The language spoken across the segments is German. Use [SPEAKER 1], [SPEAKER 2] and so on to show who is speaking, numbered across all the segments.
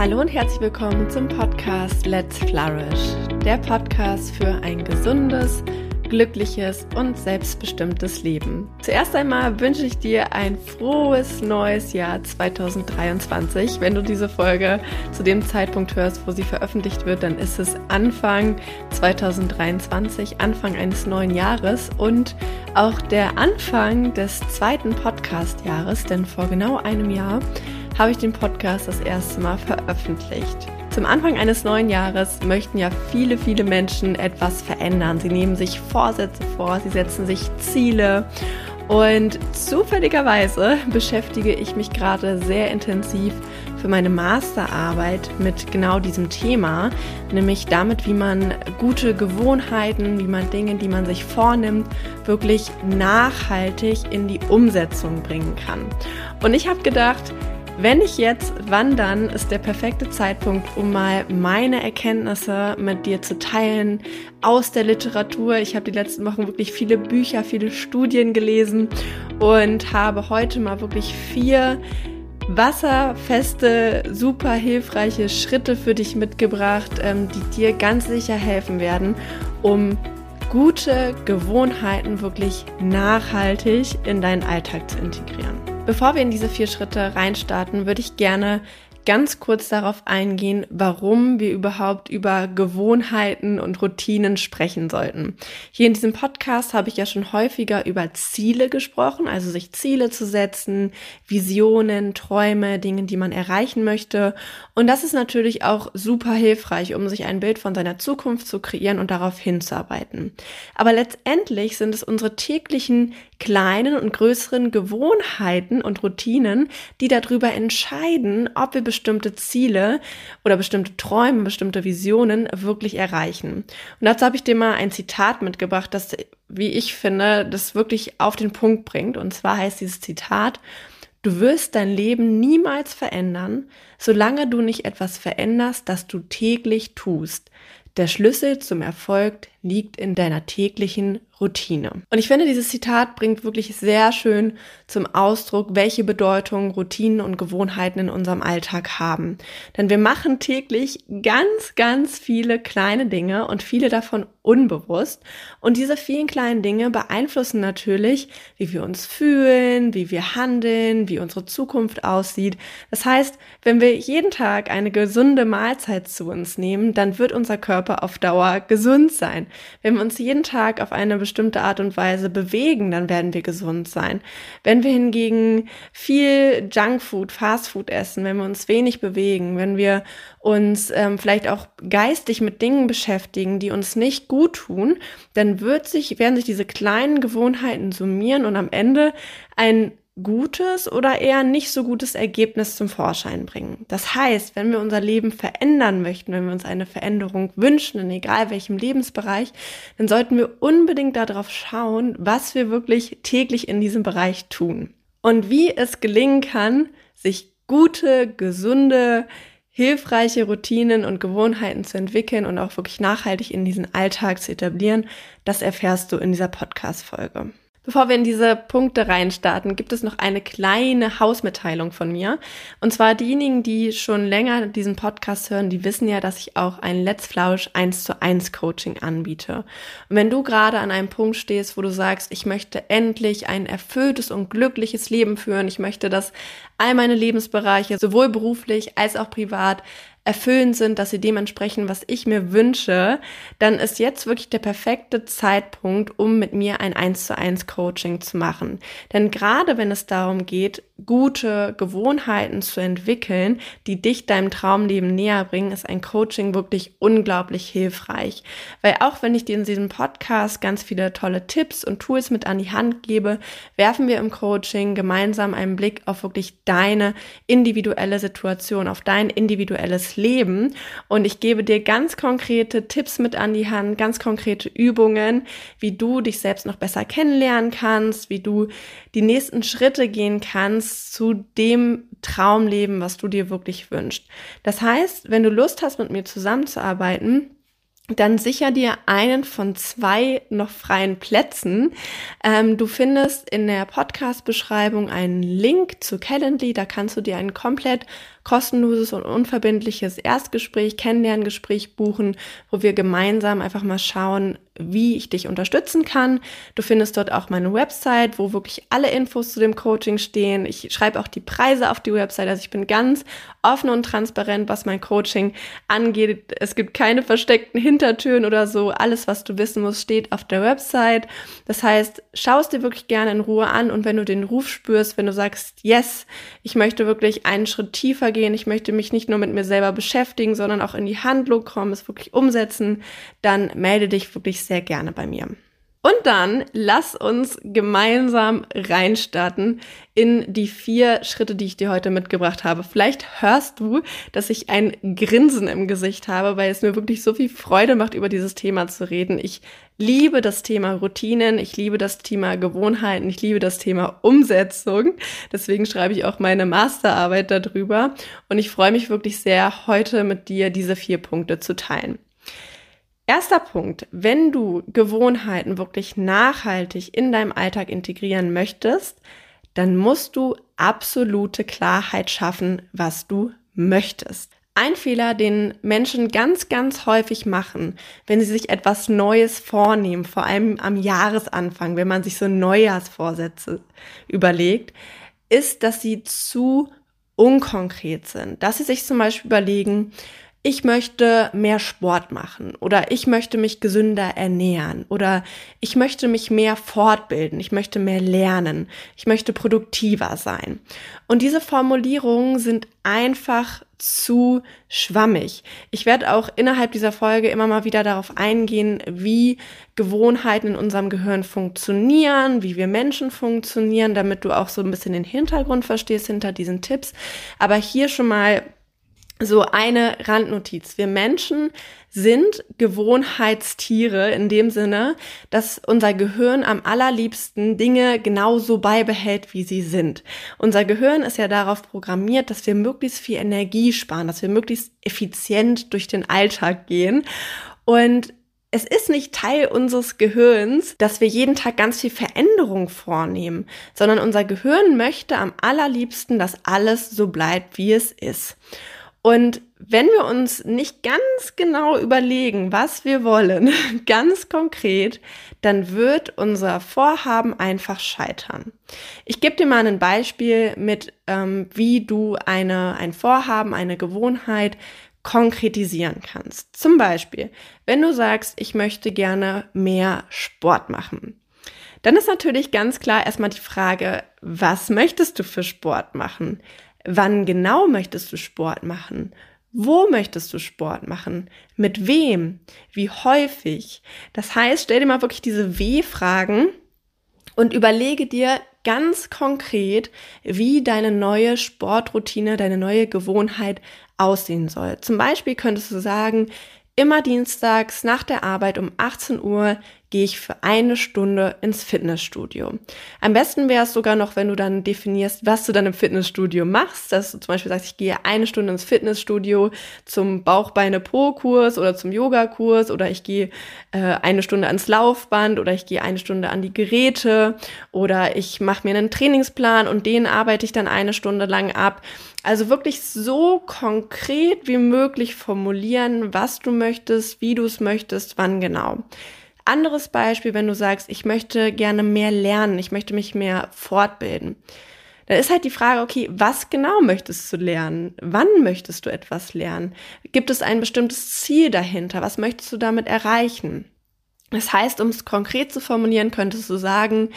[SPEAKER 1] Hallo und herzlich willkommen zum Podcast Let's Flourish, der Podcast für ein gesundes, glückliches und selbstbestimmtes Leben. Zuerst einmal wünsche ich dir ein frohes neues Jahr 2023. Wenn du diese Folge zu dem Zeitpunkt hörst, wo sie veröffentlicht wird, dann ist es Anfang 2023, Anfang eines neuen Jahres und auch der Anfang des zweiten Podcast-Jahres, denn vor genau einem Jahr habe ich den Podcast das erste Mal veröffentlicht. Zum Anfang eines neuen Jahres möchten ja viele, viele Menschen etwas verändern. Sie nehmen sich Vorsätze vor, sie setzen sich Ziele und zufälligerweise beschäftige ich mich gerade sehr intensiv für meine Masterarbeit mit genau diesem Thema, nämlich damit, wie man gute Gewohnheiten, wie man Dinge, die man sich vornimmt, wirklich nachhaltig in die Umsetzung bringen kann. Und ich habe gedacht, wenn ich jetzt, wann dann ist der perfekte Zeitpunkt, um mal meine Erkenntnisse mit dir zu teilen aus der Literatur. Ich habe die letzten Wochen wirklich viele Bücher, viele Studien gelesen und habe heute mal wirklich vier wasserfeste, super hilfreiche Schritte für dich mitgebracht, ähm, die dir ganz sicher helfen werden, um gute Gewohnheiten wirklich nachhaltig in deinen Alltag zu integrieren. Bevor wir in diese vier Schritte reinstarten, würde ich gerne ganz kurz darauf eingehen, warum wir überhaupt über Gewohnheiten und Routinen sprechen sollten. Hier in diesem Podcast habe ich ja schon häufiger über Ziele gesprochen, also sich Ziele zu setzen, Visionen, Träume, Dinge, die man erreichen möchte. Und das ist natürlich auch super hilfreich, um sich ein Bild von seiner Zukunft zu kreieren und darauf hinzuarbeiten. Aber letztendlich sind es unsere täglichen kleinen und größeren Gewohnheiten und Routinen, die darüber entscheiden, ob wir bestimmte Ziele oder bestimmte Träume, bestimmte Visionen wirklich erreichen. Und dazu habe ich dir mal ein Zitat mitgebracht, das, wie ich finde, das wirklich auf den Punkt bringt. Und zwar heißt dieses Zitat, Du wirst dein Leben niemals verändern, solange du nicht etwas veränderst, das du täglich tust. Der Schlüssel zum Erfolg liegt in deiner täglichen Routine. Und ich finde, dieses Zitat bringt wirklich sehr schön zum Ausdruck, welche Bedeutung Routinen und Gewohnheiten in unserem Alltag haben. Denn wir machen täglich ganz, ganz viele kleine Dinge und viele davon unbewusst. Und diese vielen kleinen Dinge beeinflussen natürlich, wie wir uns fühlen, wie wir handeln, wie unsere Zukunft aussieht. Das heißt, wenn wir jeden Tag eine gesunde Mahlzeit zu uns nehmen, dann wird unser Körper auf Dauer gesund sein. Wenn wir uns jeden Tag auf eine bestimmte Art und Weise bewegen, dann werden wir gesund sein. Wenn wir hingegen viel Junkfood, Fastfood essen, wenn wir uns wenig bewegen, wenn wir uns ähm, vielleicht auch geistig mit Dingen beschäftigen, die uns nicht gut tun, dann wird sich, werden sich diese kleinen Gewohnheiten summieren und am Ende ein gutes oder eher nicht so gutes Ergebnis zum Vorschein bringen. Das heißt, wenn wir unser Leben verändern möchten, wenn wir uns eine Veränderung wünschen, in egal welchem Lebensbereich, dann sollten wir unbedingt darauf schauen, was wir wirklich täglich in diesem Bereich tun. Und wie es gelingen kann, sich gute, gesunde, hilfreiche Routinen und Gewohnheiten zu entwickeln und auch wirklich nachhaltig in diesen Alltag zu etablieren, das erfährst du in dieser Podcast-Folge. Bevor wir in diese Punkte reinstarten, gibt es noch eine kleine Hausmitteilung von mir. Und zwar diejenigen, die schon länger diesen Podcast hören, die wissen ja, dass ich auch ein Let's Flausch 1 zu 1 Coaching anbiete. Und wenn du gerade an einem Punkt stehst, wo du sagst, ich möchte endlich ein erfülltes und glückliches Leben führen, ich möchte, dass all meine Lebensbereiche, sowohl beruflich als auch privat, erfüllend sind, dass sie dementsprechend, was ich mir wünsche, dann ist jetzt wirklich der perfekte Zeitpunkt, um mit mir ein 1 zu 1 Coaching zu machen. Denn gerade wenn es darum geht, gute Gewohnheiten zu entwickeln, die dich deinem Traumleben näher bringen, ist ein Coaching wirklich unglaublich hilfreich. Weil auch wenn ich dir in diesem Podcast ganz viele tolle Tipps und Tools mit an die Hand gebe, werfen wir im Coaching gemeinsam einen Blick auf wirklich deine individuelle Situation, auf dein individuelles Leben. Und ich gebe dir ganz konkrete Tipps mit an die Hand, ganz konkrete Übungen, wie du dich selbst noch besser kennenlernen kannst, wie du die nächsten Schritte gehen kannst zu dem Traumleben, was du dir wirklich wünschst. Das heißt, wenn du Lust hast, mit mir zusammenzuarbeiten, dann sicher dir einen von zwei noch freien Plätzen. Ähm, du findest in der Podcast-Beschreibung einen Link zu Calendly. Da kannst du dir ein komplett kostenloses und unverbindliches Erstgespräch, Kennenlerngespräch buchen, wo wir gemeinsam einfach mal schauen, wie ich dich unterstützen kann. Du findest dort auch meine Website, wo wirklich alle Infos zu dem Coaching stehen. Ich schreibe auch die Preise auf die Website. Also ich bin ganz offen und transparent, was mein Coaching angeht. Es gibt keine versteckten Hintertüren oder so. Alles, was du wissen musst, steht auf der Website. Das heißt, schau es dir wirklich gerne in Ruhe an und wenn du den Ruf spürst, wenn du sagst, yes, ich möchte wirklich einen Schritt tiefer gehen, ich möchte mich nicht nur mit mir selber beschäftigen, sondern auch in die Handlung kommen, es wirklich umsetzen, dann melde dich wirklich sehr gerne bei mir. Und dann lass uns gemeinsam reinstarten in die vier Schritte, die ich dir heute mitgebracht habe. Vielleicht hörst du, dass ich ein Grinsen im Gesicht habe, weil es mir wirklich so viel Freude macht, über dieses Thema zu reden. Ich liebe das Thema Routinen, ich liebe das Thema Gewohnheiten, ich liebe das Thema Umsetzung. Deswegen schreibe ich auch meine Masterarbeit darüber. Und ich freue mich wirklich sehr, heute mit dir diese vier Punkte zu teilen. Erster Punkt, wenn du Gewohnheiten wirklich nachhaltig in deinem Alltag integrieren möchtest, dann musst du absolute Klarheit schaffen, was du möchtest. Ein Fehler, den Menschen ganz, ganz häufig machen, wenn sie sich etwas Neues vornehmen, vor allem am Jahresanfang, wenn man sich so Neujahrsvorsätze überlegt, ist, dass sie zu unkonkret sind. Dass sie sich zum Beispiel überlegen, ich möchte mehr Sport machen oder ich möchte mich gesünder ernähren oder ich möchte mich mehr fortbilden, ich möchte mehr lernen, ich möchte produktiver sein. Und diese Formulierungen sind einfach zu schwammig. Ich werde auch innerhalb dieser Folge immer mal wieder darauf eingehen, wie Gewohnheiten in unserem Gehirn funktionieren, wie wir Menschen funktionieren, damit du auch so ein bisschen den Hintergrund verstehst hinter diesen Tipps. Aber hier schon mal so eine Randnotiz. Wir Menschen sind Gewohnheitstiere in dem Sinne, dass unser Gehirn am allerliebsten Dinge genauso beibehält, wie sie sind. Unser Gehirn ist ja darauf programmiert, dass wir möglichst viel Energie sparen, dass wir möglichst effizient durch den Alltag gehen. Und es ist nicht Teil unseres Gehirns, dass wir jeden Tag ganz viel Veränderung vornehmen, sondern unser Gehirn möchte am allerliebsten, dass alles so bleibt, wie es ist. Und wenn wir uns nicht ganz genau überlegen, was wir wollen, ganz konkret, dann wird unser Vorhaben einfach scheitern. Ich gebe dir mal ein Beispiel mit, ähm, wie du eine, ein Vorhaben, eine Gewohnheit konkretisieren kannst. Zum Beispiel, wenn du sagst, ich möchte gerne mehr Sport machen. Dann ist natürlich ganz klar erstmal die Frage, was möchtest du für Sport machen? Wann genau möchtest du Sport machen? Wo möchtest du Sport machen? Mit wem? Wie häufig? Das heißt, stell dir mal wirklich diese W-Fragen und überlege dir ganz konkret, wie deine neue Sportroutine, deine neue Gewohnheit aussehen soll. Zum Beispiel könntest du sagen, immer dienstags nach der Arbeit um 18 Uhr gehe ich für eine Stunde ins Fitnessstudio. Am besten wäre es sogar noch, wenn du dann definierst, was du dann im Fitnessstudio machst, dass du zum Beispiel sagst, ich gehe eine Stunde ins Fitnessstudio zum Bauchbeine-Po-Kurs oder zum Yoga-Kurs oder ich gehe äh, eine Stunde ans Laufband oder ich gehe eine Stunde an die Geräte oder ich mache mir einen Trainingsplan und den arbeite ich dann eine Stunde lang ab. Also wirklich so konkret wie möglich formulieren, was du möchtest, wie du es möchtest, wann genau. Anderes Beispiel, wenn du sagst, ich möchte gerne mehr lernen, ich möchte mich mehr fortbilden. Dann ist halt die Frage, okay, was genau möchtest du lernen? Wann möchtest du etwas lernen? Gibt es ein bestimmtes Ziel dahinter? Was möchtest du damit erreichen? Das heißt, um es konkret zu formulieren, könntest du sagen,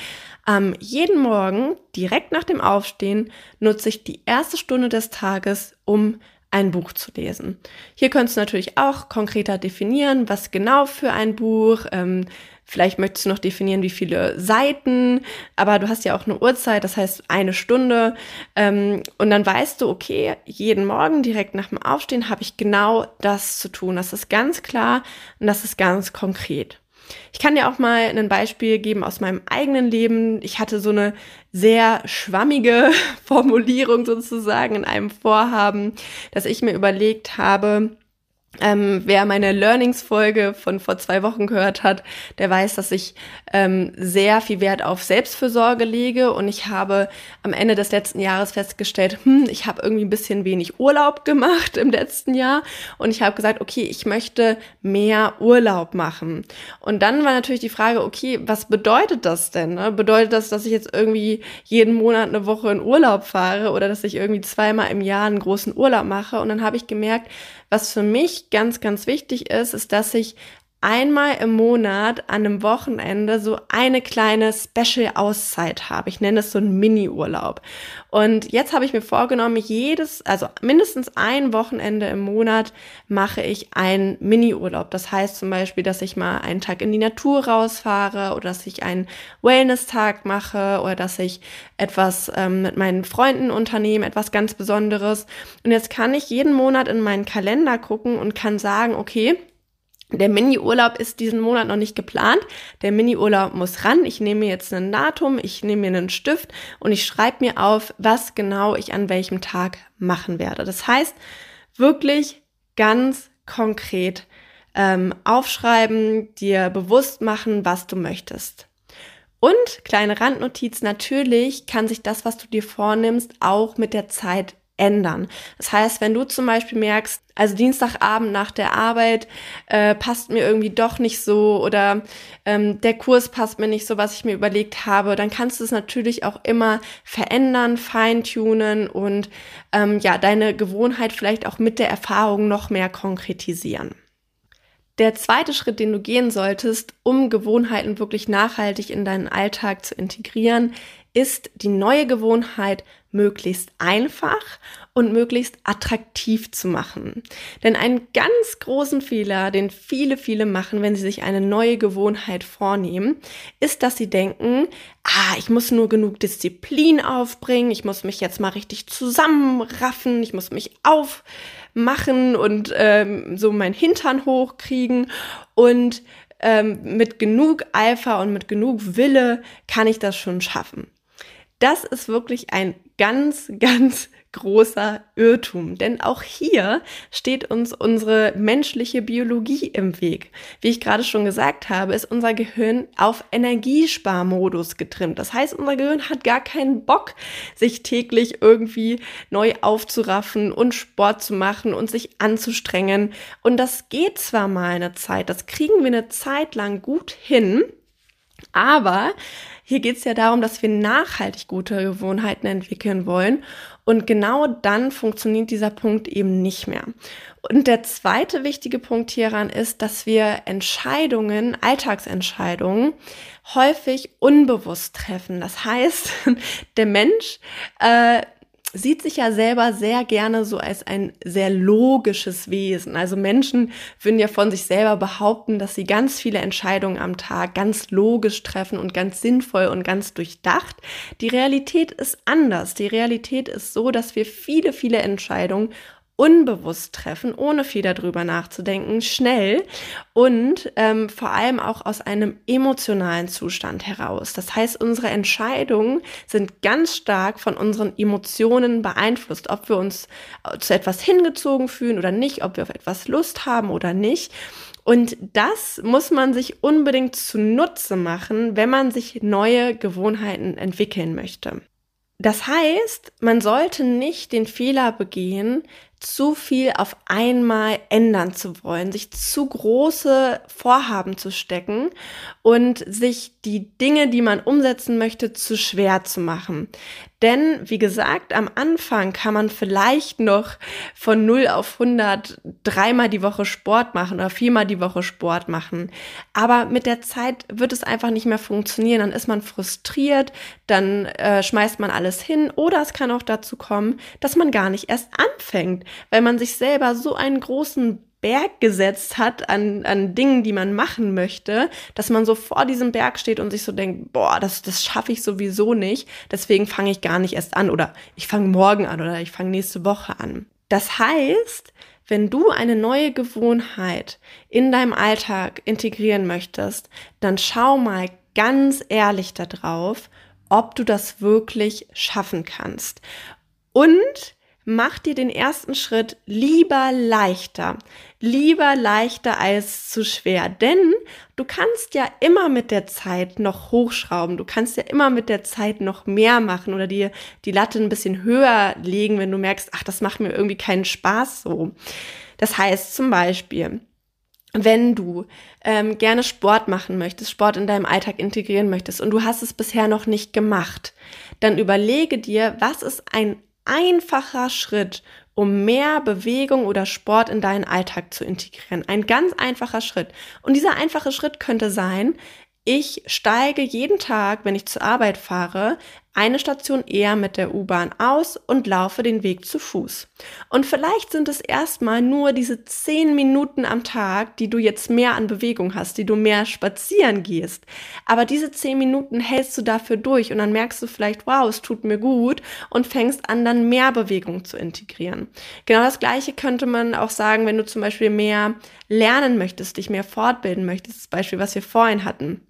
[SPEAKER 1] ähm, jeden Morgen, direkt nach dem Aufstehen, nutze ich die erste Stunde des Tages, um ein Buch zu lesen. Hier könntest du natürlich auch konkreter definieren, was genau für ein Buch. Ähm, vielleicht möchtest du noch definieren, wie viele Seiten, aber du hast ja auch eine Uhrzeit, das heißt eine Stunde. Ähm, und dann weißt du, okay, jeden Morgen direkt nach dem Aufstehen habe ich genau das zu tun. Das ist ganz klar und das ist ganz konkret. Ich kann dir auch mal ein Beispiel geben aus meinem eigenen Leben. Ich hatte so eine sehr schwammige Formulierung sozusagen in einem Vorhaben, dass ich mir überlegt habe, ähm, wer meine Learnings-Folge von vor zwei Wochen gehört hat, der weiß, dass ich ähm, sehr viel Wert auf Selbstfürsorge lege und ich habe am Ende des letzten Jahres festgestellt, hm, ich habe irgendwie ein bisschen wenig Urlaub gemacht im letzten Jahr und ich habe gesagt, okay, ich möchte mehr Urlaub machen. Und dann war natürlich die Frage, okay, was bedeutet das denn? Ne? Bedeutet das, dass ich jetzt irgendwie jeden Monat eine Woche in Urlaub fahre oder dass ich irgendwie zweimal im Jahr einen großen Urlaub mache? Und dann habe ich gemerkt, was für mich ganz, ganz wichtig ist, ist, dass ich einmal im Monat an einem Wochenende so eine kleine Special-Auszeit habe. Ich nenne es so einen Mini-Urlaub. Und jetzt habe ich mir vorgenommen, jedes, also mindestens ein Wochenende im Monat mache ich einen Mini-Urlaub. Das heißt zum Beispiel, dass ich mal einen Tag in die Natur rausfahre oder dass ich einen Wellness-Tag mache oder dass ich etwas ähm, mit meinen Freunden unternehme, etwas ganz Besonderes. Und jetzt kann ich jeden Monat in meinen Kalender gucken und kann sagen, okay, der Mini-Urlaub ist diesen Monat noch nicht geplant. Der Mini-Urlaub muss ran. Ich nehme mir jetzt ein Datum, ich nehme mir einen Stift und ich schreibe mir auf, was genau ich an welchem Tag machen werde. Das heißt, wirklich ganz konkret ähm, aufschreiben, dir bewusst machen, was du möchtest. Und kleine Randnotiz, natürlich kann sich das, was du dir vornimmst, auch mit der Zeit ändern. Das heißt, wenn du zum Beispiel merkst, also Dienstagabend nach der Arbeit äh, passt mir irgendwie doch nicht so oder ähm, der Kurs passt mir nicht so, was ich mir überlegt habe, dann kannst du es natürlich auch immer verändern, feintunen und ähm, ja, deine Gewohnheit vielleicht auch mit der Erfahrung noch mehr konkretisieren. Der zweite Schritt, den du gehen solltest, um Gewohnheiten wirklich nachhaltig in deinen Alltag zu integrieren, ist die neue Gewohnheit möglichst einfach und möglichst attraktiv zu machen. Denn einen ganz großen Fehler, den viele, viele machen, wenn sie sich eine neue Gewohnheit vornehmen, ist, dass sie denken, ah, ich muss nur genug Disziplin aufbringen, ich muss mich jetzt mal richtig zusammenraffen, ich muss mich aufmachen und ähm, so mein Hintern hochkriegen und ähm, mit genug Eifer und mit genug Wille kann ich das schon schaffen. Das ist wirklich ein ganz, ganz großer Irrtum, denn auch hier steht uns unsere menschliche Biologie im Weg. Wie ich gerade schon gesagt habe, ist unser Gehirn auf Energiesparmodus getrimmt. Das heißt, unser Gehirn hat gar keinen Bock, sich täglich irgendwie neu aufzuraffen und Sport zu machen und sich anzustrengen. Und das geht zwar mal eine Zeit, das kriegen wir eine Zeit lang gut hin, aber hier geht es ja darum, dass wir nachhaltig gute Gewohnheiten entwickeln wollen. Und genau dann funktioniert dieser Punkt eben nicht mehr. Und der zweite wichtige Punkt hieran ist, dass wir Entscheidungen, Alltagsentscheidungen, häufig unbewusst treffen. Das heißt, der Mensch äh, sieht sich ja selber sehr gerne so als ein sehr logisches Wesen. Also Menschen würden ja von sich selber behaupten, dass sie ganz viele Entscheidungen am Tag ganz logisch treffen und ganz sinnvoll und ganz durchdacht. Die Realität ist anders. Die Realität ist so, dass wir viele, viele Entscheidungen unbewusst treffen, ohne viel darüber nachzudenken, schnell und ähm, vor allem auch aus einem emotionalen Zustand heraus. Das heißt, unsere Entscheidungen sind ganz stark von unseren Emotionen beeinflusst, ob wir uns äh, zu etwas hingezogen fühlen oder nicht, ob wir auf etwas Lust haben oder nicht. Und das muss man sich unbedingt zunutze machen, wenn man sich neue Gewohnheiten entwickeln möchte. Das heißt, man sollte nicht den Fehler begehen, zu viel auf einmal ändern zu wollen, sich zu große Vorhaben zu stecken und sich die Dinge, die man umsetzen möchte, zu schwer zu machen. Denn, wie gesagt, am Anfang kann man vielleicht noch von 0 auf 100 dreimal die Woche Sport machen oder viermal die Woche Sport machen. Aber mit der Zeit wird es einfach nicht mehr funktionieren. Dann ist man frustriert, dann äh, schmeißt man alles hin oder es kann auch dazu kommen, dass man gar nicht erst anfängt, weil man sich selber so einen großen Berg gesetzt hat an, an Dingen, die man machen möchte, dass man so vor diesem Berg steht und sich so denkt, boah, das, das schaffe ich sowieso nicht, deswegen fange ich gar nicht erst an oder ich fange morgen an oder ich fange nächste Woche an. Das heißt, wenn du eine neue Gewohnheit in deinem Alltag integrieren möchtest, dann schau mal ganz ehrlich darauf, ob du das wirklich schaffen kannst. Und mach dir den ersten Schritt lieber leichter. Lieber leichter als zu schwer. Denn du kannst ja immer mit der Zeit noch hochschrauben. Du kannst ja immer mit der Zeit noch mehr machen oder dir die Latte ein bisschen höher legen, wenn du merkst, ach, das macht mir irgendwie keinen Spaß so. Das heißt zum Beispiel, wenn du ähm, gerne Sport machen möchtest, Sport in deinem Alltag integrieren möchtest und du hast es bisher noch nicht gemacht, dann überlege dir, was ist ein einfacher Schritt, um mehr Bewegung oder Sport in deinen Alltag zu integrieren. Ein ganz einfacher Schritt. Und dieser einfache Schritt könnte sein, ich steige jeden Tag, wenn ich zur Arbeit fahre, eine Station eher mit der U-Bahn aus und laufe den Weg zu Fuß. Und vielleicht sind es erstmal nur diese zehn Minuten am Tag, die du jetzt mehr an Bewegung hast, die du mehr spazieren gehst. Aber diese zehn Minuten hältst du dafür durch und dann merkst du vielleicht, wow, es tut mir gut und fängst an, dann mehr Bewegung zu integrieren. Genau das Gleiche könnte man auch sagen, wenn du zum Beispiel mehr lernen möchtest, dich mehr fortbilden möchtest, das Beispiel, was wir vorhin hatten.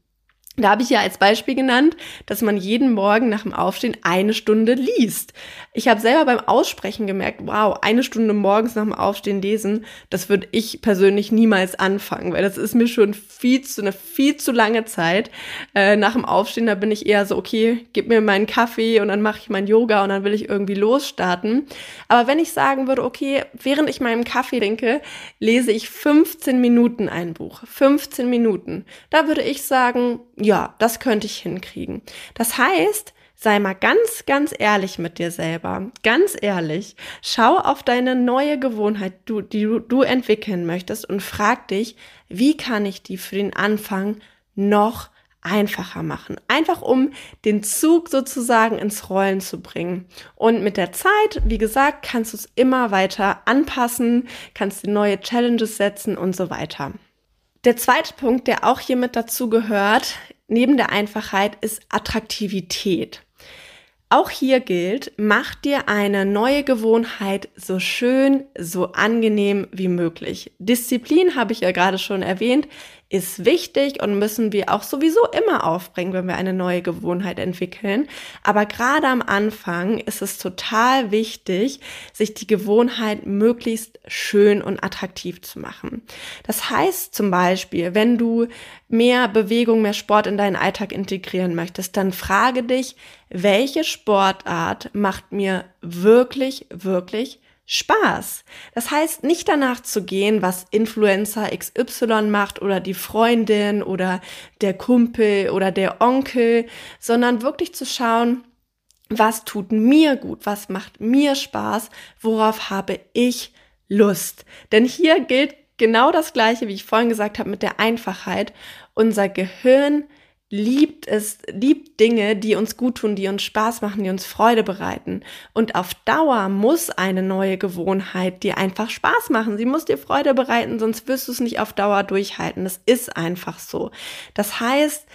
[SPEAKER 1] Da habe ich ja als Beispiel genannt, dass man jeden Morgen nach dem Aufstehen eine Stunde liest. Ich habe selber beim Aussprechen gemerkt, wow, eine Stunde morgens nach dem Aufstehen lesen, das würde ich persönlich niemals anfangen, weil das ist mir schon viel zu, eine viel zu lange Zeit. Äh, nach dem Aufstehen, da bin ich eher so, okay, gib mir meinen Kaffee und dann mache ich mein Yoga und dann will ich irgendwie losstarten. Aber wenn ich sagen würde, okay, während ich meinen Kaffee denke, lese ich 15 Minuten ein Buch. 15 Minuten. Da würde ich sagen, ja, das könnte ich hinkriegen. Das heißt, sei mal ganz, ganz ehrlich mit dir selber. Ganz ehrlich. Schau auf deine neue Gewohnheit, die du, du entwickeln möchtest und frag dich, wie kann ich die für den Anfang noch einfacher machen. Einfach um den Zug sozusagen ins Rollen zu bringen. Und mit der Zeit, wie gesagt, kannst du es immer weiter anpassen, kannst du neue Challenges setzen und so weiter. Der zweite Punkt, der auch hier mit dazu gehört, neben der Einfachheit, ist Attraktivität. Auch hier gilt, mach dir eine neue Gewohnheit so schön, so angenehm wie möglich. Disziplin habe ich ja gerade schon erwähnt, ist wichtig und müssen wir auch sowieso immer aufbringen, wenn wir eine neue Gewohnheit entwickeln. Aber gerade am Anfang ist es total wichtig, sich die Gewohnheit möglichst schön und attraktiv zu machen. Das heißt zum Beispiel, wenn du mehr Bewegung, mehr Sport in deinen Alltag integrieren möchtest, dann frage dich, welche Sportart macht mir wirklich, wirklich Spaß. Das heißt, nicht danach zu gehen, was Influencer XY macht oder die Freundin oder der Kumpel oder der Onkel, sondern wirklich zu schauen, was tut mir gut, was macht mir Spaß, worauf habe ich Lust. Denn hier gilt genau das Gleiche, wie ich vorhin gesagt habe, mit der Einfachheit. Unser Gehirn liebt es, liebt Dinge, die uns gut tun, die uns Spaß machen, die uns Freude bereiten. Und auf Dauer muss eine neue Gewohnheit dir einfach Spaß machen. Sie muss dir Freude bereiten, sonst wirst du es nicht auf Dauer durchhalten. Das ist einfach so. Das heißt,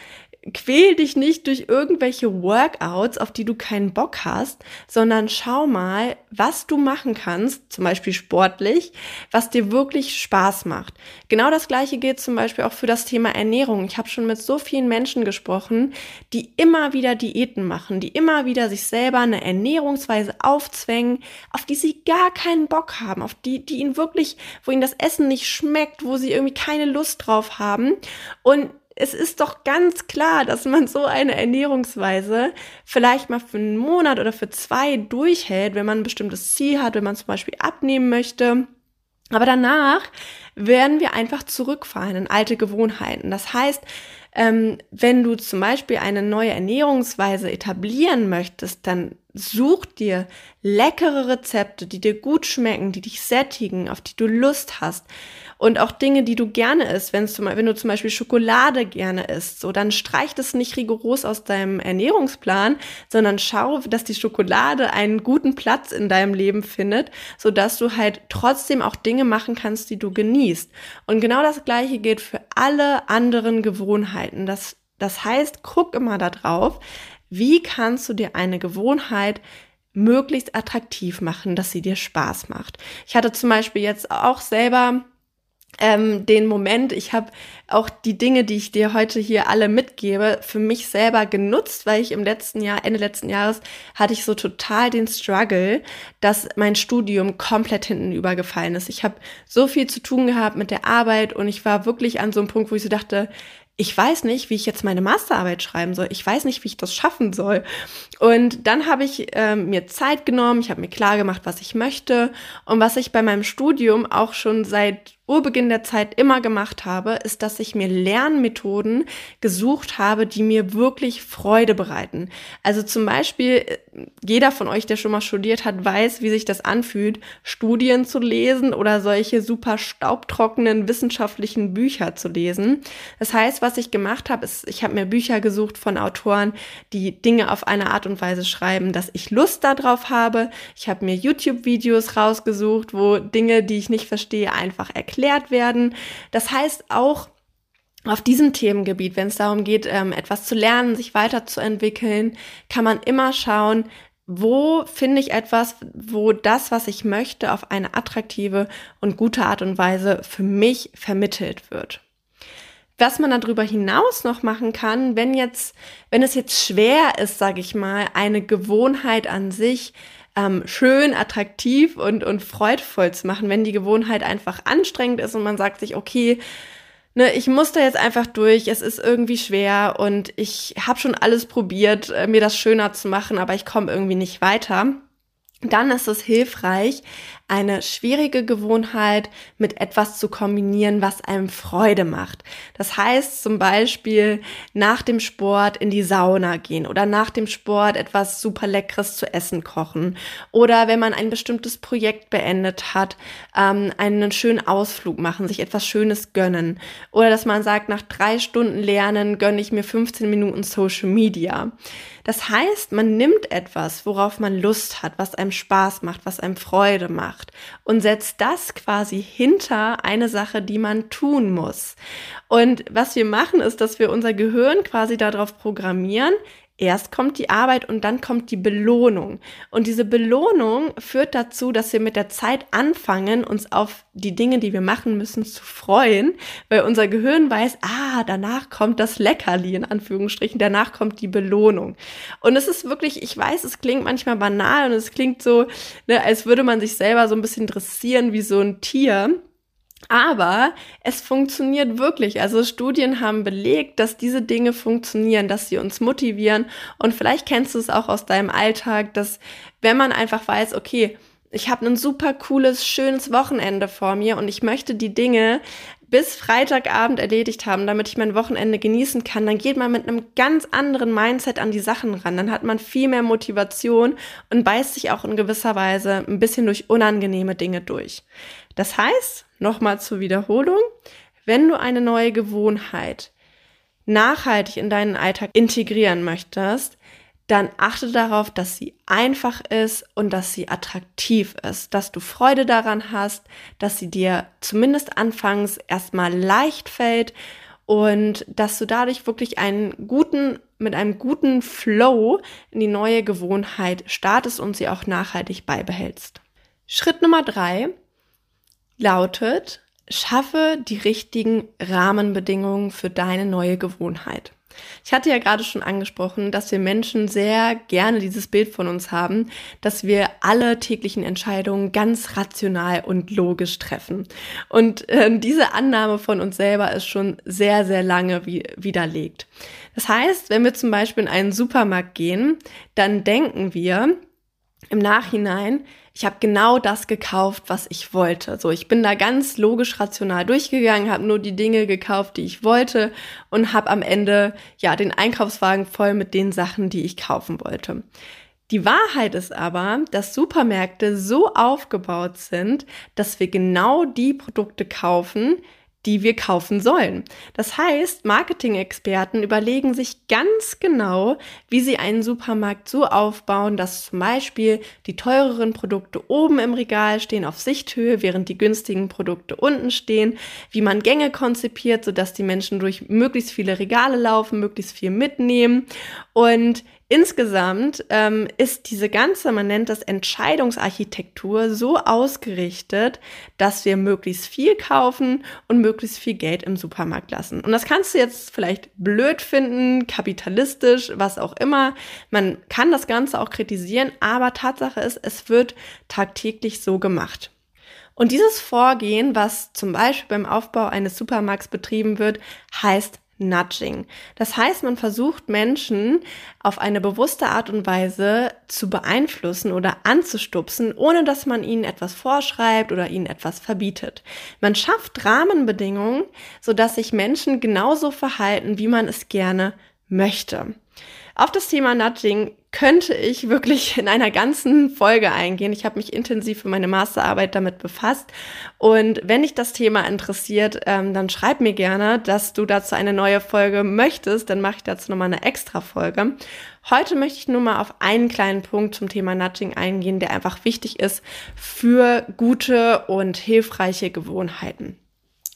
[SPEAKER 1] quäl dich nicht durch irgendwelche Workouts, auf die du keinen Bock hast, sondern schau mal, was du machen kannst, zum Beispiel sportlich, was dir wirklich Spaß macht. Genau das gleiche gilt zum Beispiel auch für das Thema Ernährung. Ich habe schon mit so vielen Menschen gesprochen, die immer wieder Diäten machen, die immer wieder sich selber eine Ernährungsweise aufzwängen, auf die sie gar keinen Bock haben, auf die, die ihnen wirklich, wo ihnen das Essen nicht schmeckt, wo sie irgendwie keine Lust drauf haben. Und es ist doch ganz klar, dass man so eine Ernährungsweise vielleicht mal für einen Monat oder für zwei durchhält, wenn man ein bestimmtes Ziel hat, wenn man zum Beispiel abnehmen möchte. Aber danach werden wir einfach zurückfallen in alte Gewohnheiten. Das heißt, ähm, wenn du zum Beispiel eine neue Ernährungsweise etablieren möchtest, dann such dir leckere Rezepte, die dir gut schmecken, die dich sättigen, auf die du Lust hast und auch Dinge, die du gerne isst. Wenn, du zum Beispiel Schokolade gerne isst, so dann streich das nicht rigoros aus deinem Ernährungsplan, sondern schau, dass die Schokolade einen guten Platz in deinem Leben findet, so dass du halt trotzdem auch Dinge machen kannst, die du genießt. Und genau das Gleiche gilt für alle anderen Gewohnheiten. Das, das heißt, guck immer da drauf, wie kannst du dir eine Gewohnheit möglichst attraktiv machen, dass sie dir Spaß macht. Ich hatte zum Beispiel jetzt auch selber ähm, den Moment, ich habe auch die Dinge, die ich dir heute hier alle mitgebe, für mich selber genutzt, weil ich im letzten Jahr, Ende letzten Jahres, hatte ich so total den Struggle, dass mein Studium komplett hinten übergefallen ist. Ich habe so viel zu tun gehabt mit der Arbeit und ich war wirklich an so einem Punkt, wo ich so dachte, ich weiß nicht, wie ich jetzt meine Masterarbeit schreiben soll. Ich weiß nicht, wie ich das schaffen soll. Und dann habe ich äh, mir Zeit genommen, ich habe mir klar gemacht, was ich möchte und was ich bei meinem Studium auch schon seit Urbeginn der Zeit immer gemacht habe, ist, dass ich mir Lernmethoden gesucht habe, die mir wirklich Freude bereiten. Also zum Beispiel, jeder von euch, der schon mal studiert hat, weiß, wie sich das anfühlt, Studien zu lesen oder solche super staubtrockenen wissenschaftlichen Bücher zu lesen. Das heißt, was ich gemacht habe, ist, ich habe mir Bücher gesucht von Autoren, die Dinge auf eine Art und Weise schreiben, dass ich Lust darauf habe. Ich habe mir YouTube-Videos rausgesucht, wo Dinge, die ich nicht verstehe, einfach erklären erklärt werden. Das heißt auch, auf diesem Themengebiet, wenn es darum geht, ähm, etwas zu lernen, sich weiterzuentwickeln, kann man immer schauen, wo finde ich etwas, wo das, was ich möchte, auf eine attraktive und gute Art und Weise für mich vermittelt wird. Was man darüber hinaus noch machen kann, wenn jetzt, wenn es jetzt schwer ist, sage ich mal, eine Gewohnheit an sich ähm, schön, attraktiv und, und freudvoll zu machen, wenn die Gewohnheit einfach anstrengend ist und man sagt sich, okay, ne, ich muss da jetzt einfach durch, es ist irgendwie schwer und ich habe schon alles probiert, äh, mir das schöner zu machen, aber ich komme irgendwie nicht weiter. Dann ist es hilfreich, eine schwierige Gewohnheit mit etwas zu kombinieren, was einem Freude macht. Das heißt zum Beispiel nach dem Sport in die Sauna gehen oder nach dem Sport etwas super Leckeres zu essen kochen oder wenn man ein bestimmtes Projekt beendet hat, ähm, einen schönen Ausflug machen, sich etwas Schönes gönnen oder dass man sagt, nach drei Stunden Lernen gönne ich mir 15 Minuten Social Media. Das heißt, man nimmt etwas, worauf man Lust hat, was einem Spaß macht, was einem Freude macht macht und setzt das quasi hinter eine Sache, die man tun muss. Und was wir machen, ist, dass wir unser Gehirn quasi darauf programmieren, Erst kommt die Arbeit und dann kommt die Belohnung. Und diese Belohnung führt dazu, dass wir mit der Zeit anfangen, uns auf die Dinge, die wir machen müssen, zu freuen, weil unser Gehirn weiß, ah, danach kommt das Leckerli in Anführungsstrichen, danach kommt die Belohnung. Und es ist wirklich, ich weiß, es klingt manchmal banal und es klingt so, ne, als würde man sich selber so ein bisschen dressieren wie so ein Tier. Aber es funktioniert wirklich. Also Studien haben belegt, dass diese Dinge funktionieren, dass sie uns motivieren. Und vielleicht kennst du es auch aus deinem Alltag, dass wenn man einfach weiß, okay, ich habe ein super cooles, schönes Wochenende vor mir und ich möchte die Dinge bis Freitagabend erledigt haben, damit ich mein Wochenende genießen kann, dann geht man mit einem ganz anderen Mindset an die Sachen ran. Dann hat man viel mehr Motivation und beißt sich auch in gewisser Weise ein bisschen durch unangenehme Dinge durch. Das heißt, nochmal zur Wiederholung, wenn du eine neue Gewohnheit nachhaltig in deinen Alltag integrieren möchtest, dann achte darauf, dass sie einfach ist und dass sie attraktiv ist, dass du Freude daran hast, dass sie dir zumindest anfangs erstmal leicht fällt und dass du dadurch wirklich einen guten, mit einem guten Flow in die neue Gewohnheit startest und sie auch nachhaltig beibehältst. Schritt Nummer drei lautet, schaffe die richtigen Rahmenbedingungen für deine neue Gewohnheit. Ich hatte ja gerade schon angesprochen, dass wir Menschen sehr gerne dieses Bild von uns haben, dass wir alle täglichen Entscheidungen ganz rational und logisch treffen. Und äh, diese Annahme von uns selber ist schon sehr, sehr lange wie, widerlegt. Das heißt, wenn wir zum Beispiel in einen Supermarkt gehen, dann denken wir im Nachhinein, ich habe genau das gekauft, was ich wollte. So, ich bin da ganz logisch rational durchgegangen, habe nur die Dinge gekauft, die ich wollte und habe am Ende ja den Einkaufswagen voll mit den Sachen, die ich kaufen wollte. Die Wahrheit ist aber, dass Supermärkte so aufgebaut sind, dass wir genau die Produkte kaufen, die wir kaufen sollen. Das heißt, Marketing-Experten überlegen sich ganz genau, wie sie einen Supermarkt so aufbauen, dass zum Beispiel die teureren Produkte oben im Regal stehen auf Sichthöhe, während die günstigen Produkte unten stehen, wie man Gänge konzipiert, sodass die Menschen durch möglichst viele Regale laufen, möglichst viel mitnehmen und Insgesamt ähm, ist diese ganze, man nennt das Entscheidungsarchitektur, so ausgerichtet, dass wir möglichst viel kaufen und möglichst viel Geld im Supermarkt lassen. Und das kannst du jetzt vielleicht blöd finden, kapitalistisch, was auch immer. Man kann das Ganze auch kritisieren, aber Tatsache ist, es wird tagtäglich so gemacht. Und dieses Vorgehen, was zum Beispiel beim Aufbau eines Supermarkts betrieben wird, heißt Nudging. Das heißt, man versucht Menschen auf eine bewusste Art und Weise zu beeinflussen oder anzustupsen, ohne dass man ihnen etwas vorschreibt oder ihnen etwas verbietet. Man schafft Rahmenbedingungen, sodass sich Menschen genauso verhalten, wie man es gerne möchte. Auf das Thema Nudging könnte ich wirklich in einer ganzen Folge eingehen. Ich habe mich intensiv für meine Masterarbeit damit befasst. Und wenn dich das Thema interessiert, ähm, dann schreib mir gerne, dass du dazu eine neue Folge möchtest. Dann mache ich dazu nochmal eine extra Folge. Heute möchte ich nur mal auf einen kleinen Punkt zum Thema Nudging eingehen, der einfach wichtig ist für gute und hilfreiche Gewohnheiten.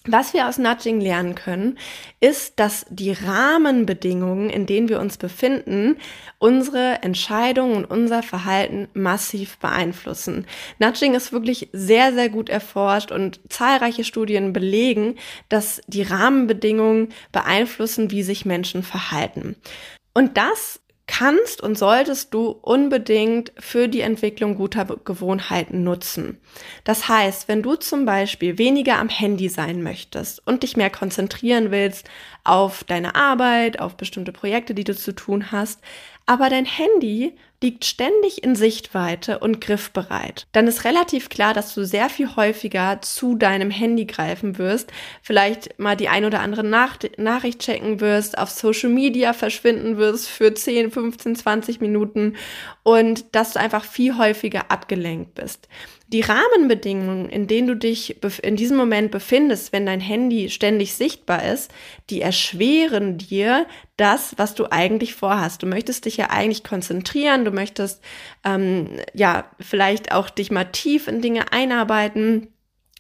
[SPEAKER 1] Was wir aus Nudging lernen können, ist, dass die Rahmenbedingungen, in denen wir uns befinden, unsere Entscheidungen und unser Verhalten massiv beeinflussen. Nudging ist wirklich sehr, sehr gut erforscht und zahlreiche Studien belegen, dass die Rahmenbedingungen beeinflussen, wie sich Menschen verhalten. Und das kannst und solltest du unbedingt für die Entwicklung guter Gewohnheiten nutzen. Das heißt, wenn du zum Beispiel weniger am Handy sein möchtest und dich mehr konzentrieren willst auf deine Arbeit, auf bestimmte Projekte, die du zu tun hast, aber dein Handy liegt ständig in Sichtweite und griffbereit. Dann ist relativ klar, dass du sehr viel häufiger zu deinem Handy greifen wirst, vielleicht mal die ein oder andere Nach Nachricht checken wirst, auf Social Media verschwinden wirst für 10, 15, 20 Minuten und dass du einfach viel häufiger abgelenkt bist. Die Rahmenbedingungen, in denen du dich in diesem Moment befindest, wenn dein Handy ständig sichtbar ist, die erschweren dir das, was du eigentlich vorhast. Du möchtest dich ja eigentlich konzentrieren, du möchtest ähm, ja vielleicht auch dich mal tief in Dinge einarbeiten.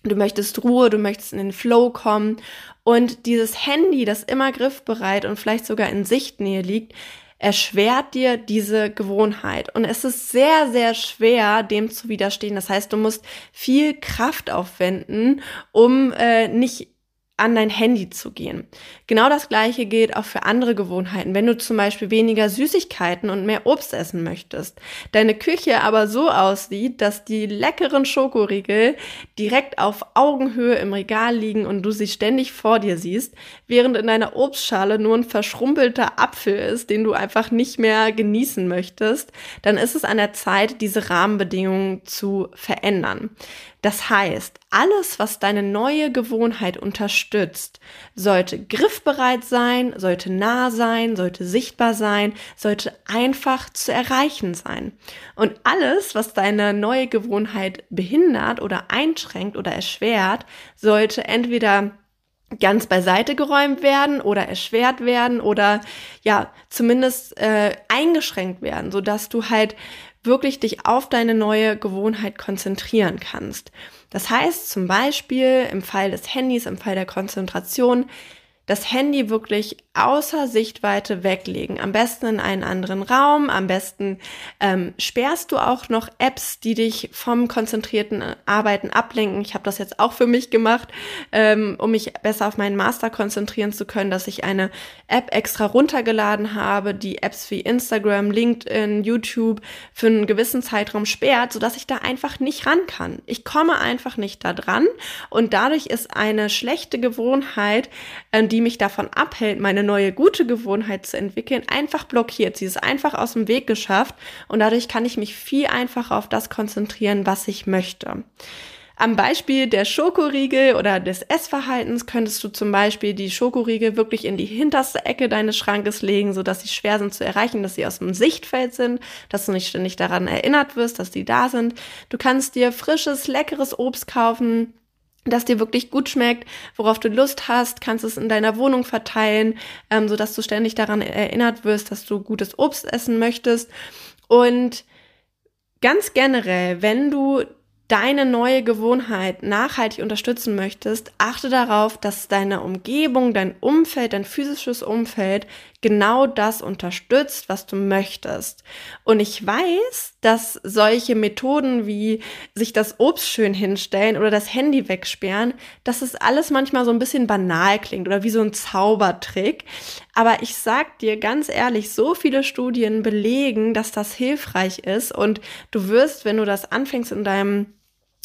[SPEAKER 1] Du möchtest Ruhe, du möchtest in den Flow kommen. Und dieses Handy, das immer griffbereit und vielleicht sogar in Sichtnähe liegt, erschwert dir diese Gewohnheit. Und es ist sehr, sehr schwer, dem zu widerstehen. Das heißt, du musst viel Kraft aufwenden, um äh, nicht an dein Handy zu gehen. Genau das gleiche gilt auch für andere Gewohnheiten. Wenn du zum Beispiel weniger Süßigkeiten und mehr Obst essen möchtest, deine Küche aber so aussieht, dass die leckeren Schokoriegel direkt auf Augenhöhe im Regal liegen und du sie ständig vor dir siehst, während in deiner Obstschale nur ein verschrumpelter Apfel ist, den du einfach nicht mehr genießen möchtest, dann ist es an der Zeit, diese Rahmenbedingungen zu verändern. Das heißt, alles, was deine neue Gewohnheit unterstützt, sollte griffbereit sein, sollte nah sein, sollte sichtbar sein, sollte einfach zu erreichen sein. Und alles, was deine neue Gewohnheit behindert oder einschränkt oder erschwert, sollte entweder ganz beiseite geräumt werden oder erschwert werden oder ja zumindest äh, eingeschränkt werden, so dass du halt wirklich dich auf deine neue Gewohnheit konzentrieren kannst. Das heißt zum Beispiel im Fall des Handys, im Fall der Konzentration, das Handy wirklich außer Sichtweite weglegen. Am besten in einen anderen Raum. Am besten ähm, sperrst du auch noch Apps, die dich vom konzentrierten Arbeiten ablenken. Ich habe das jetzt auch für mich gemacht, ähm, um mich besser auf meinen Master konzentrieren zu können, dass ich eine App extra runtergeladen habe, die Apps wie Instagram, LinkedIn, YouTube für einen gewissen Zeitraum sperrt, sodass ich da einfach nicht ran kann. Ich komme einfach nicht da dran und dadurch ist eine schlechte Gewohnheit, äh, die mich davon abhält, meine eine neue gute Gewohnheit zu entwickeln, einfach blockiert. Sie ist einfach aus dem Weg geschafft und dadurch kann ich mich viel einfacher auf das konzentrieren, was ich möchte. Am Beispiel der Schokoriegel oder des Essverhaltens könntest du zum Beispiel die Schokoriegel wirklich in die hinterste Ecke deines Schrankes legen, sodass sie schwer sind zu erreichen, dass sie aus dem Sichtfeld sind, dass du nicht ständig daran erinnert wirst, dass die da sind. Du kannst dir frisches, leckeres Obst kaufen, das dir wirklich gut schmeckt, worauf du Lust hast, kannst es in deiner Wohnung verteilen, ähm, so dass du ständig daran erinnert wirst, dass du gutes Obst essen möchtest. Und ganz generell, wenn du deine neue Gewohnheit nachhaltig unterstützen möchtest, achte darauf, dass deine Umgebung, dein Umfeld, dein physisches Umfeld genau das unterstützt, was du möchtest. Und ich weiß, dass solche Methoden wie sich das Obst schön hinstellen oder das Handy wegsperren, dass es alles manchmal so ein bisschen banal klingt oder wie so ein Zaubertrick. Aber ich sag dir ganz ehrlich, so viele Studien belegen, dass das hilfreich ist und du wirst, wenn du das anfängst in deinem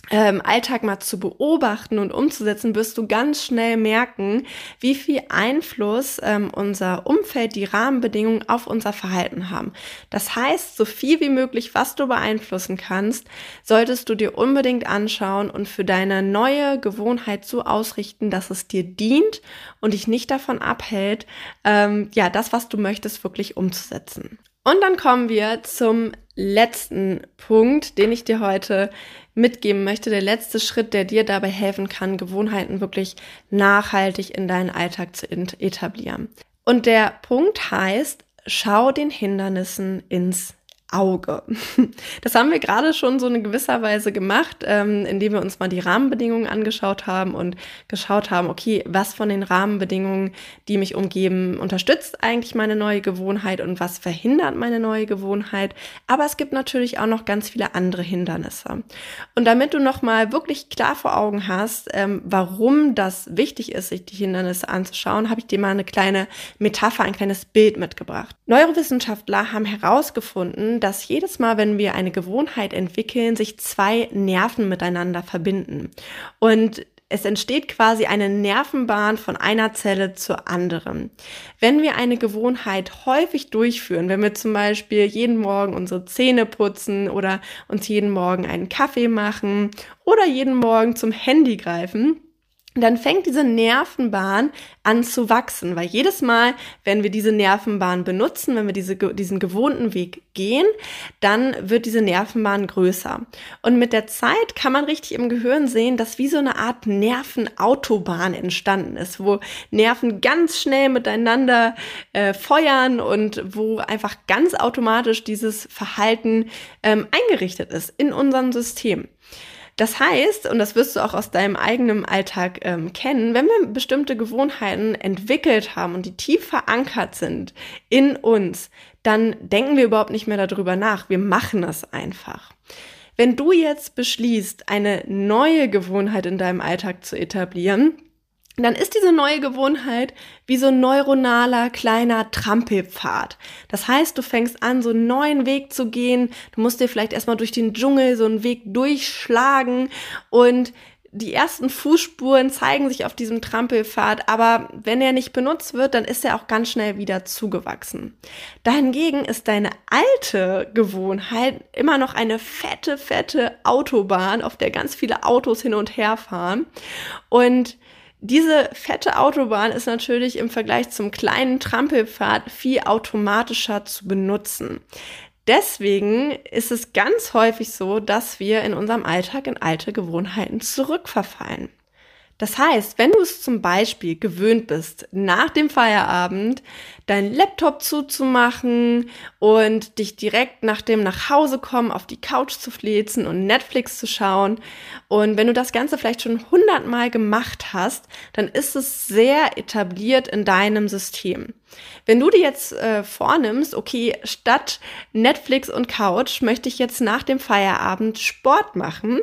[SPEAKER 1] ähm, Alltag mal zu beobachten und umzusetzen, wirst du ganz schnell merken, wie viel Einfluss ähm, unser Umfeld, die Rahmenbedingungen auf unser Verhalten haben. Das heißt, so viel wie möglich, was du beeinflussen kannst, solltest du dir unbedingt anschauen und für deine neue Gewohnheit so ausrichten, dass es dir dient und dich nicht davon abhält, ähm, ja, das, was du möchtest, wirklich umzusetzen. Und dann kommen wir zum letzten Punkt, den ich dir heute mitgeben möchte. Der letzte Schritt, der dir dabei helfen kann, Gewohnheiten wirklich nachhaltig in deinen Alltag zu etablieren. Und der Punkt heißt, schau den Hindernissen ins Auge. Das haben wir gerade schon so in gewisser Weise gemacht, ähm, indem wir uns mal die Rahmenbedingungen angeschaut haben und geschaut haben, okay, was von den Rahmenbedingungen, die mich umgeben, unterstützt eigentlich meine neue Gewohnheit und was verhindert meine neue Gewohnheit. Aber es gibt natürlich auch noch ganz viele andere Hindernisse. Und damit du nochmal wirklich klar vor Augen hast, ähm, warum das wichtig ist, sich die Hindernisse anzuschauen, habe ich dir mal eine kleine Metapher, ein kleines Bild mitgebracht. Neurowissenschaftler haben herausgefunden, dass jedes Mal, wenn wir eine Gewohnheit entwickeln, sich zwei Nerven miteinander verbinden. Und es entsteht quasi eine Nervenbahn von einer Zelle zur anderen. Wenn wir eine Gewohnheit häufig durchführen, wenn wir zum Beispiel jeden Morgen unsere Zähne putzen oder uns jeden Morgen einen Kaffee machen oder jeden Morgen zum Handy greifen, dann fängt diese Nervenbahn an zu wachsen, weil jedes Mal, wenn wir diese Nervenbahn benutzen, wenn wir diese, diesen gewohnten Weg gehen, dann wird diese Nervenbahn größer. Und mit der Zeit kann man richtig im Gehirn sehen, dass wie so eine Art Nervenautobahn entstanden ist, wo Nerven ganz schnell miteinander äh, feuern und wo einfach ganz automatisch dieses Verhalten ähm, eingerichtet ist in unserem System. Das heißt, und das wirst du auch aus deinem eigenen Alltag ähm, kennen, wenn wir bestimmte Gewohnheiten entwickelt haben und die tief verankert sind in uns, dann denken wir überhaupt nicht mehr darüber nach. Wir machen es einfach. Wenn du jetzt beschließt, eine neue Gewohnheit in deinem Alltag zu etablieren, dann ist diese neue Gewohnheit wie so ein neuronaler kleiner Trampelpfad. Das heißt, du fängst an, so einen neuen Weg zu gehen. Du musst dir vielleicht erstmal durch den Dschungel so einen Weg durchschlagen und die ersten Fußspuren zeigen sich auf diesem Trampelpfad, aber wenn er nicht benutzt wird, dann ist er auch ganz schnell wieder zugewachsen. Dahingegen ist deine alte Gewohnheit immer noch eine fette, fette Autobahn, auf der ganz viele Autos hin und her fahren und diese fette Autobahn ist natürlich im Vergleich zum kleinen Trampelpfad viel automatischer zu benutzen. Deswegen ist es ganz häufig so, dass wir in unserem Alltag in alte Gewohnheiten zurückverfallen. Das heißt, wenn du es zum Beispiel gewöhnt bist, nach dem Feierabend deinen Laptop zuzumachen und dich direkt nach dem Nachhausekommen auf die Couch zu flezen und Netflix zu schauen, und wenn du das Ganze vielleicht schon hundertmal gemacht hast, dann ist es sehr etabliert in deinem System. Wenn du dir jetzt äh, vornimmst, okay, statt Netflix und Couch möchte ich jetzt nach dem Feierabend Sport machen,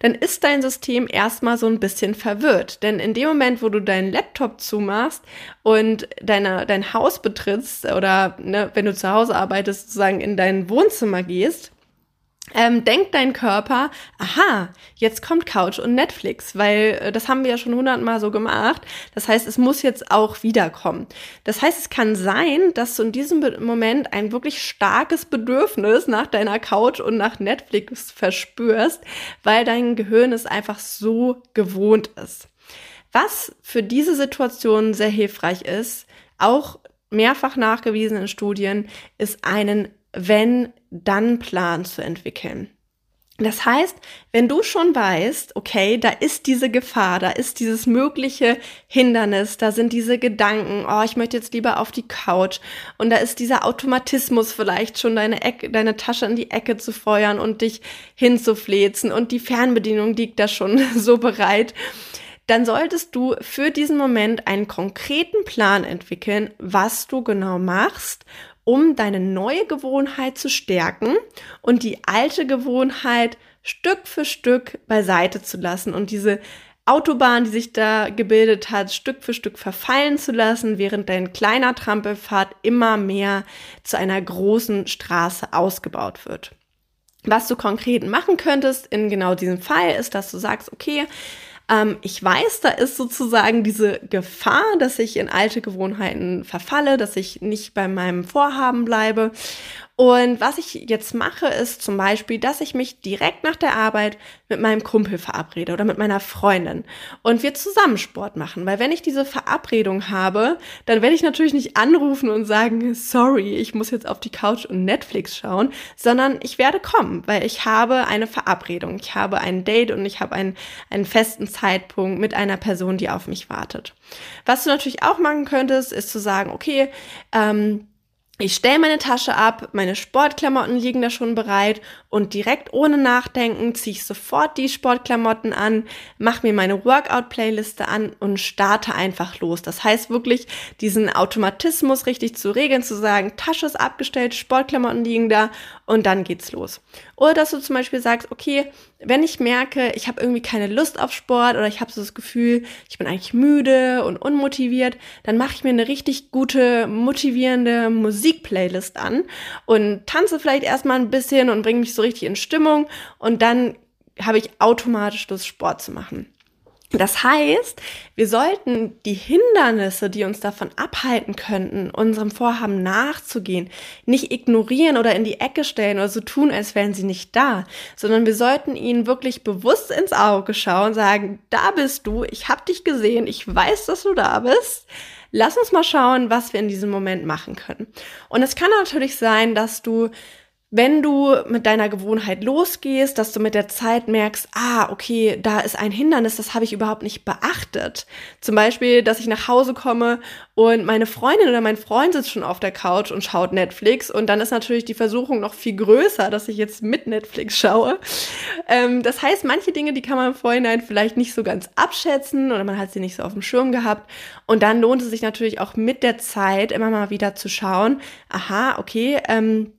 [SPEAKER 1] dann ist dein System erstmal so ein bisschen verwirrt. Denn in dem Moment, wo du deinen Laptop zumachst und deine, dein Haus betrittst oder ne, wenn du zu Hause arbeitest, sozusagen in dein Wohnzimmer gehst, ähm, denkt dein Körper, aha, jetzt kommt Couch und Netflix, weil äh, das haben wir ja schon hundertmal so gemacht. Das heißt, es muss jetzt auch wiederkommen. Das heißt, es kann sein, dass du in diesem Moment ein wirklich starkes Bedürfnis nach deiner Couch und nach Netflix verspürst, weil dein Gehirn es einfach so gewohnt ist. Was für diese Situation sehr hilfreich ist, auch mehrfach nachgewiesen in Studien, ist einen wenn-dann-Plan zu entwickeln. Das heißt, wenn du schon weißt, okay, da ist diese Gefahr, da ist dieses mögliche Hindernis, da sind diese Gedanken, oh, ich möchte jetzt lieber auf die Couch und da ist dieser Automatismus vielleicht schon deine Ecke, deine Tasche in die Ecke zu feuern und dich hinzuflezen und die Fernbedienung liegt da schon so bereit dann solltest du für diesen Moment einen konkreten Plan entwickeln, was du genau machst, um deine neue Gewohnheit zu stärken und die alte Gewohnheit Stück für Stück beiseite zu lassen und diese Autobahn, die sich da gebildet hat, Stück für Stück verfallen zu lassen, während dein kleiner Trampelpfad immer mehr zu einer großen Straße ausgebaut wird. Was du konkret machen könntest in genau diesem Fall ist, dass du sagst, okay, ähm, ich weiß, da ist sozusagen diese Gefahr, dass ich in alte Gewohnheiten verfalle, dass ich nicht bei meinem Vorhaben bleibe. Und was ich jetzt mache, ist zum Beispiel, dass ich mich direkt nach der Arbeit mit meinem Kumpel verabrede oder mit meiner Freundin und wir zusammen Sport machen. Weil wenn ich diese Verabredung habe, dann werde ich natürlich nicht anrufen und sagen, sorry, ich muss jetzt auf die Couch und Netflix schauen, sondern ich werde kommen, weil ich habe eine Verabredung. Ich habe ein Date und ich habe einen, einen festen Zeitpunkt mit einer Person, die auf mich wartet. Was du natürlich auch machen könntest, ist zu sagen, okay, ähm, ich stelle meine Tasche ab, meine Sportklamotten liegen da schon bereit und direkt ohne Nachdenken ziehe ich sofort die Sportklamotten an, mache mir meine Workout-Playliste an und starte einfach los. Das heißt wirklich, diesen Automatismus richtig zu regeln, zu sagen, Tasche ist abgestellt, Sportklamotten liegen da und dann geht's los. Oder dass du zum Beispiel sagst, okay, wenn ich merke, ich habe irgendwie keine Lust auf Sport oder ich habe so das Gefühl, ich bin eigentlich müde und unmotiviert, dann mache ich mir eine richtig gute, motivierende Musikplaylist an und tanze vielleicht erstmal ein bisschen und bringe mich so richtig in Stimmung und dann habe ich automatisch Lust, Sport zu machen. Das heißt, wir sollten die Hindernisse, die uns davon abhalten könnten, unserem Vorhaben nachzugehen, nicht ignorieren oder in die Ecke stellen oder so tun, als wären sie nicht da, sondern wir sollten ihnen wirklich bewusst ins Auge schauen und sagen, da bist du, ich habe dich gesehen, ich weiß, dass du da bist. Lass uns mal schauen, was wir in diesem Moment machen können. Und es kann natürlich sein, dass du wenn du mit deiner Gewohnheit losgehst, dass du mit der Zeit merkst, ah, okay, da ist ein Hindernis, das habe ich überhaupt nicht beachtet. Zum Beispiel, dass ich nach Hause komme und meine Freundin oder mein Freund sitzt schon auf der Couch und schaut Netflix und dann ist natürlich die Versuchung noch viel größer, dass ich jetzt mit Netflix schaue. Ähm, das heißt, manche Dinge, die kann man im Vorhinein vielleicht nicht so ganz abschätzen oder man hat sie nicht so auf dem Schirm gehabt. Und dann lohnt es sich natürlich auch mit der Zeit immer mal wieder zu schauen, aha, okay, ähm,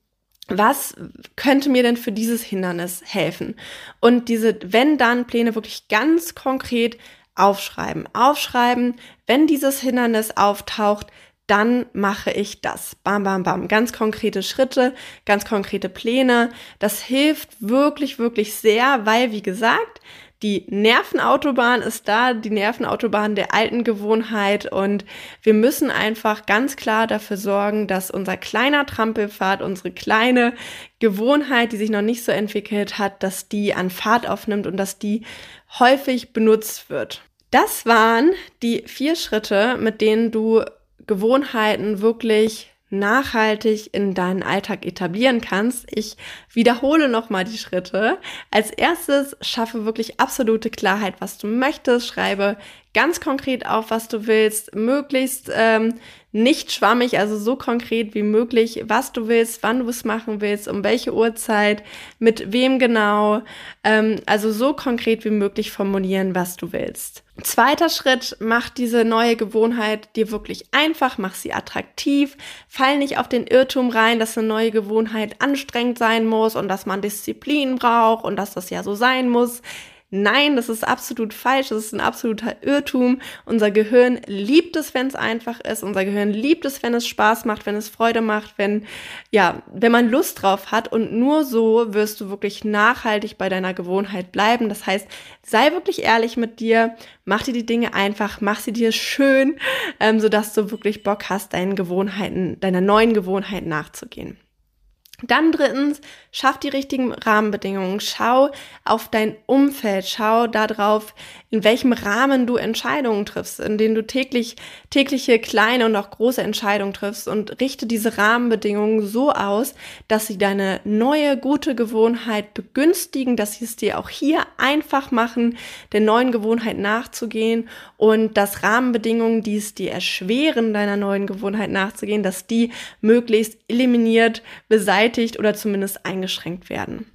[SPEAKER 1] was könnte mir denn für dieses Hindernis helfen? Und diese Wenn-Dann-Pläne wirklich ganz konkret aufschreiben. Aufschreiben, wenn dieses Hindernis auftaucht, dann mache ich das. Bam, bam, bam. Ganz konkrete Schritte, ganz konkrete Pläne. Das hilft wirklich, wirklich sehr, weil, wie gesagt, die Nervenautobahn ist da, die Nervenautobahn der alten Gewohnheit und wir müssen einfach ganz klar dafür sorgen, dass unser kleiner Trampelpfad, unsere kleine Gewohnheit, die sich noch nicht so entwickelt hat, dass die an Fahrt aufnimmt und dass die häufig benutzt wird. Das waren die vier Schritte, mit denen du Gewohnheiten wirklich nachhaltig in deinen Alltag etablieren kannst. Ich wiederhole nochmal die Schritte. Als erstes schaffe wirklich absolute Klarheit, was du möchtest. Schreibe ganz konkret auf, was du willst. Möglichst ähm, nicht schwammig, also so konkret wie möglich, was du willst, wann du es machen willst, um welche Uhrzeit, mit wem genau. Ähm, also so konkret wie möglich formulieren, was du willst. Zweiter Schritt, mach diese neue Gewohnheit dir wirklich einfach, mach sie attraktiv, fall nicht auf den Irrtum rein, dass eine neue Gewohnheit anstrengend sein muss und dass man Disziplin braucht und dass das ja so sein muss. Nein, das ist absolut falsch, das ist ein absoluter Irrtum. Unser Gehirn liebt es, wenn es einfach ist. Unser Gehirn liebt es, wenn es Spaß macht, wenn es Freude macht, wenn, ja, wenn man Lust drauf hat. Und nur so wirst du wirklich nachhaltig bei deiner Gewohnheit bleiben. Das heißt, sei wirklich ehrlich mit dir, mach dir die Dinge einfach, mach sie dir schön, ähm, sodass du wirklich Bock hast, deinen Gewohnheiten, deiner neuen Gewohnheit nachzugehen. Dann drittens, schaff die richtigen Rahmenbedingungen. Schau auf dein Umfeld. Schau darauf, in welchem Rahmen du Entscheidungen triffst, in denen du täglich, tägliche kleine und auch große Entscheidungen triffst und richte diese Rahmenbedingungen so aus, dass sie deine neue gute Gewohnheit begünstigen, dass sie es dir auch hier einfach machen, der neuen Gewohnheit nachzugehen und dass Rahmenbedingungen, die es dir erschweren, deiner neuen Gewohnheit nachzugehen, dass die möglichst eliminiert, beseitigt oder zumindest eingeschränkt werden.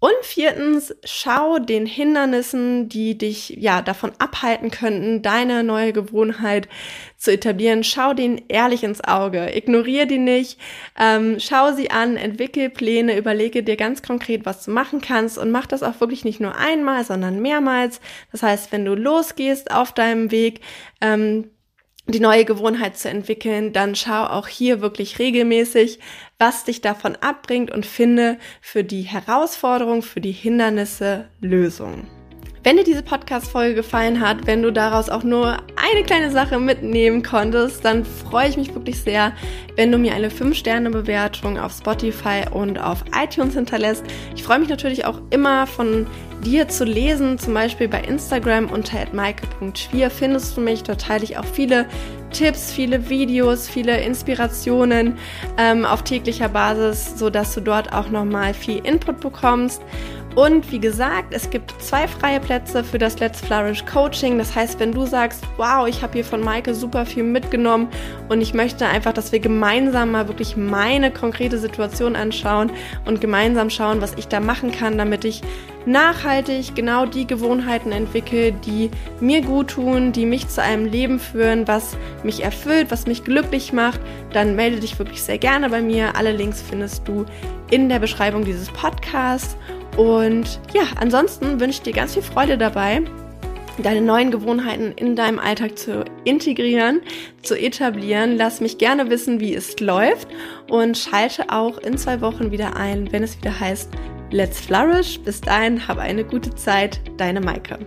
[SPEAKER 1] Und viertens, schau den Hindernissen, die dich ja davon abhalten könnten, deine neue Gewohnheit zu etablieren. Schau denen ehrlich ins Auge, ignoriere die nicht, ähm, schau sie an, entwickel Pläne, überlege dir ganz konkret, was du machen kannst und mach das auch wirklich nicht nur einmal, sondern mehrmals. Das heißt, wenn du losgehst auf deinem Weg, ähm, die neue Gewohnheit zu entwickeln, dann schau auch hier wirklich regelmäßig, was dich davon abbringt und finde für die Herausforderung, für die Hindernisse Lösungen. Wenn dir diese Podcast-Folge gefallen hat, wenn du daraus auch nur eine kleine Sache mitnehmen konntest, dann freue ich mich wirklich sehr, wenn du mir eine 5-Sterne-Bewertung auf Spotify und auf iTunes hinterlässt. Ich freue mich natürlich auch immer von dir zu lesen, zum Beispiel bei Instagram unter maike.schwier findest du mich. Dort teile ich auch viele Tipps, viele Videos, viele Inspirationen ähm, auf täglicher Basis, sodass du dort auch nochmal viel Input bekommst. Und wie gesagt, es gibt zwei freie Plätze für das Let's Flourish Coaching. Das heißt, wenn du sagst, wow, ich habe hier von Maike super viel mitgenommen und ich möchte einfach, dass wir gemeinsam mal wirklich meine konkrete Situation anschauen und gemeinsam schauen, was ich da machen kann, damit ich nachhaltig genau die Gewohnheiten entwickle, die mir gut tun, die mich zu einem Leben führen, was mich erfüllt, was mich glücklich macht, dann melde dich wirklich sehr gerne bei mir. Alle Links findest du in der Beschreibung dieses Podcasts. Und ja, ansonsten wünsche ich dir ganz viel Freude dabei, deine neuen Gewohnheiten in deinem Alltag zu integrieren, zu etablieren. Lass mich gerne wissen, wie es läuft und schalte auch in zwei Wochen wieder ein, wenn es wieder heißt Let's Flourish. Bis dahin, habe eine gute Zeit, deine Maike.